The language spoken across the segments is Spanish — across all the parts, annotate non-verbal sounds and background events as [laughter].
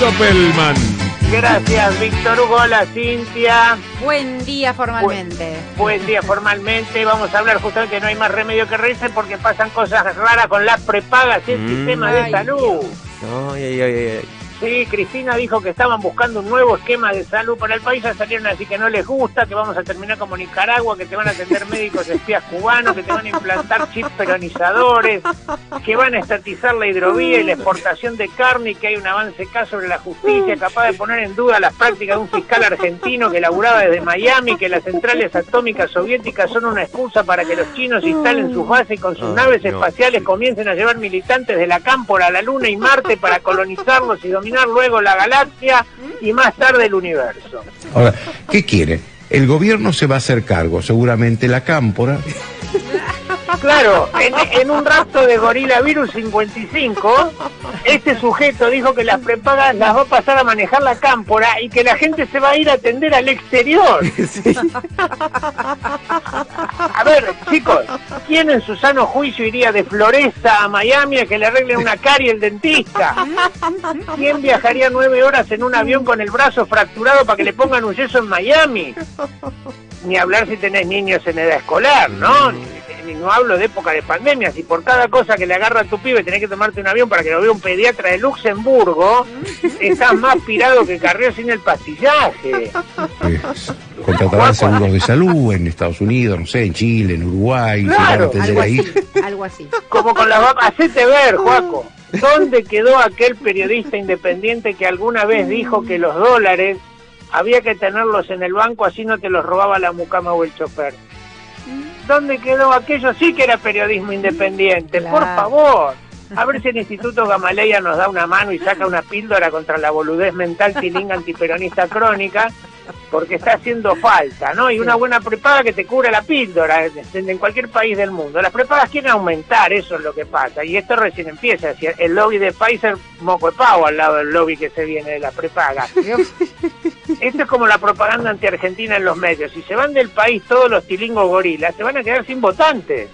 Doppelman. Gracias, Víctor Hugo, hola Cintia. Buen día formalmente. Buen día formalmente. Vamos a hablar justamente, no hay más remedio que reírse porque pasan cosas raras con las prepagas y el Mm. sistema de Ay, salud. Ay, ay, ay, ay. Sí, Cristina dijo que estaban buscando un nuevo esquema de salud para el país, ya salieron así que no les gusta, que vamos a terminar como Nicaragua, que te van a atender [laughs] médicos espías cubanos, que te van a implantar chips peronizadores, que van a estatizar la hidrovía y la exportación de carne y que hay un avance acá sobre la justicia capaz de poner en duda las prácticas de un fiscal argentino que laburaba desde Miami, que las centrales atómicas soviéticas son una excusa para que los chinos instalen sus bases y con sus Ay, naves espaciales comiencen a llevar militantes de la cámpora a la Luna y Marte para colonizarlos y dominar luego la galaxia y más tarde el universo. Ahora, ¿qué quiere? El gobierno se va a hacer cargo, seguramente la cámpora. Claro, en, en un rapto de Gorila Virus 55, este sujeto dijo que las prepagas las va a pasar a manejar la cámpora y que la gente se va a ir a atender al exterior. [laughs] Ver, chicos, ¿quién en su sano juicio iría de Floresta a Miami a que le arreglen una carie el dentista? ¿Quién viajaría nueve horas en un avión con el brazo fracturado para que le pongan un yeso en Miami? Ni hablar si tenés niños en edad escolar, ¿no? No hablo de época de pandemia. Si por cada cosa que le agarra a tu pibe tenés que tomarte un avión para que lo vea un pediatra de Luxemburgo, [laughs] estás más pirado que Carrió sin el pastillaje. Pues, contratarán seguros de salud en Estados Unidos, no sé, en Chile, en Uruguay, Claro, atender Algo ahí. así, algo así. Como con las vacas. Hacete ver, Juaco. [laughs] ¿Dónde quedó aquel periodista independiente que alguna vez dijo que los dólares había que tenerlos en el banco así no te los robaba la mucama o el chofer? ¿Dónde quedó aquello? Sí que era periodismo independiente, por favor. A ver si el Instituto Gamaleya nos da una mano y saca una píldora contra la boludez mental tilinga antiperonista crónica, porque está haciendo falta, ¿no? Y una buena prepaga que te cubra la píldora en en cualquier país del mundo. Las prepagas quieren aumentar, eso es lo que pasa. Y esto recién empieza. El lobby de Pfizer, moco de pavo al lado del lobby que se viene de las prepagas. [laughs] Esto es como la propaganda anti-argentina en los medios. Si se van del país todos los tilingos gorilas, se van a quedar sin votantes.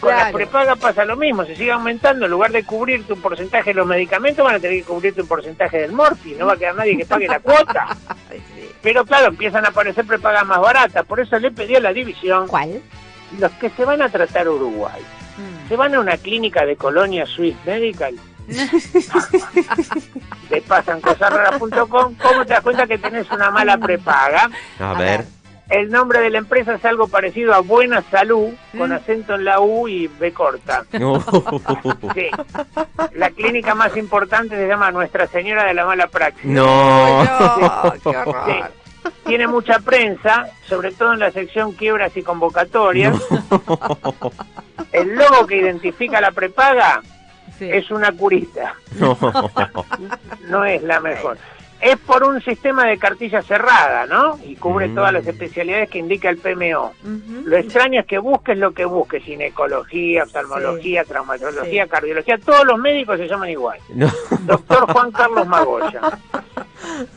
Con las prepagas pasa lo mismo, se sigue aumentando, en lugar de cubrirte un porcentaje de los medicamentos, van a tener que cubrirte un porcentaje del morfi, no va a quedar nadie que pague la cuota. [laughs] Pero claro, empiezan a aparecer prepagas más baratas, por eso le pedí a la división, ¿Cuál? los que se van a tratar a Uruguay, Mm. se van a una clínica de Colonia Swiss Medical, [laughs] te pasan cosasraras.com, ¿cómo te das cuenta que tenés una mala [laughs] prepaga? A ver. El nombre de la empresa es algo parecido a Buena Salud, con Mm. acento en la U y B corta. No. [laughs] Sí. La clínica más importante se llama Nuestra Señora de la Mala Praxis. No. No, qué Sí. horror. Tiene mucha prensa, sobre todo en la sección quiebras y convocatorias. El logo que identifica la prepaga Sí. es una curita, No. [laughs] no es la mejor. Es por un sistema de cartilla cerrada, ¿no? Y cubre Mm. todas las especialidades que indica el PMO. Lo extraño es que busques lo que busques, ginecología, oftalmología, traumatología, Sí. cardiología, todos los médicos se llaman igual. No. Doctor Juan Carlos Magoya. [laughs]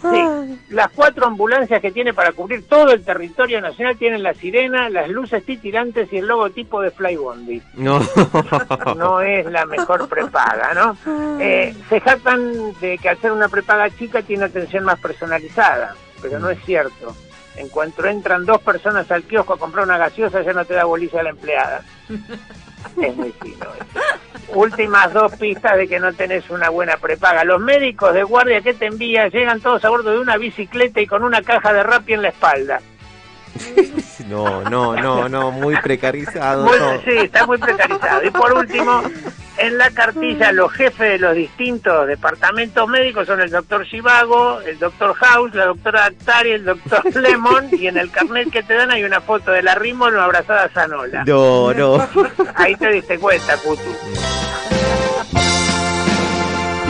Sí, las cuatro ambulancias que tiene para cubrir todo el territorio nacional tienen la sirena, las luces titilantes y el logotipo de Flybondi. No. [laughs] No es la mejor prepaga, ¿no? Eh, se jactan de que al ser una prepaga chica tiene atención más personalizada, pero no es cierto. En cuanto entran dos personas al kiosco a comprar una gaseosa, ya no te da bolilla a la empleada. [laughs] Es muy fino. eso. Últimas dos pistas de que no tenés una buena prepaga. Los médicos de guardia que te envían llegan todos a bordo de una bicicleta y con una caja de rapi en la espalda. [laughs] No, no, no, no, muy precarizado. Muy- sí, está muy precarizado. Y por último, en la cartilla los jefes de los distintos departamentos médicos son el doctor Chivago, el doctor House, la doctora Actari, el doctor [laughs] Lemon, y en el carnet que te dan hay una foto de la Rimon abrazada a Sanola. No, no. Ahí te diste cuenta, Cutu.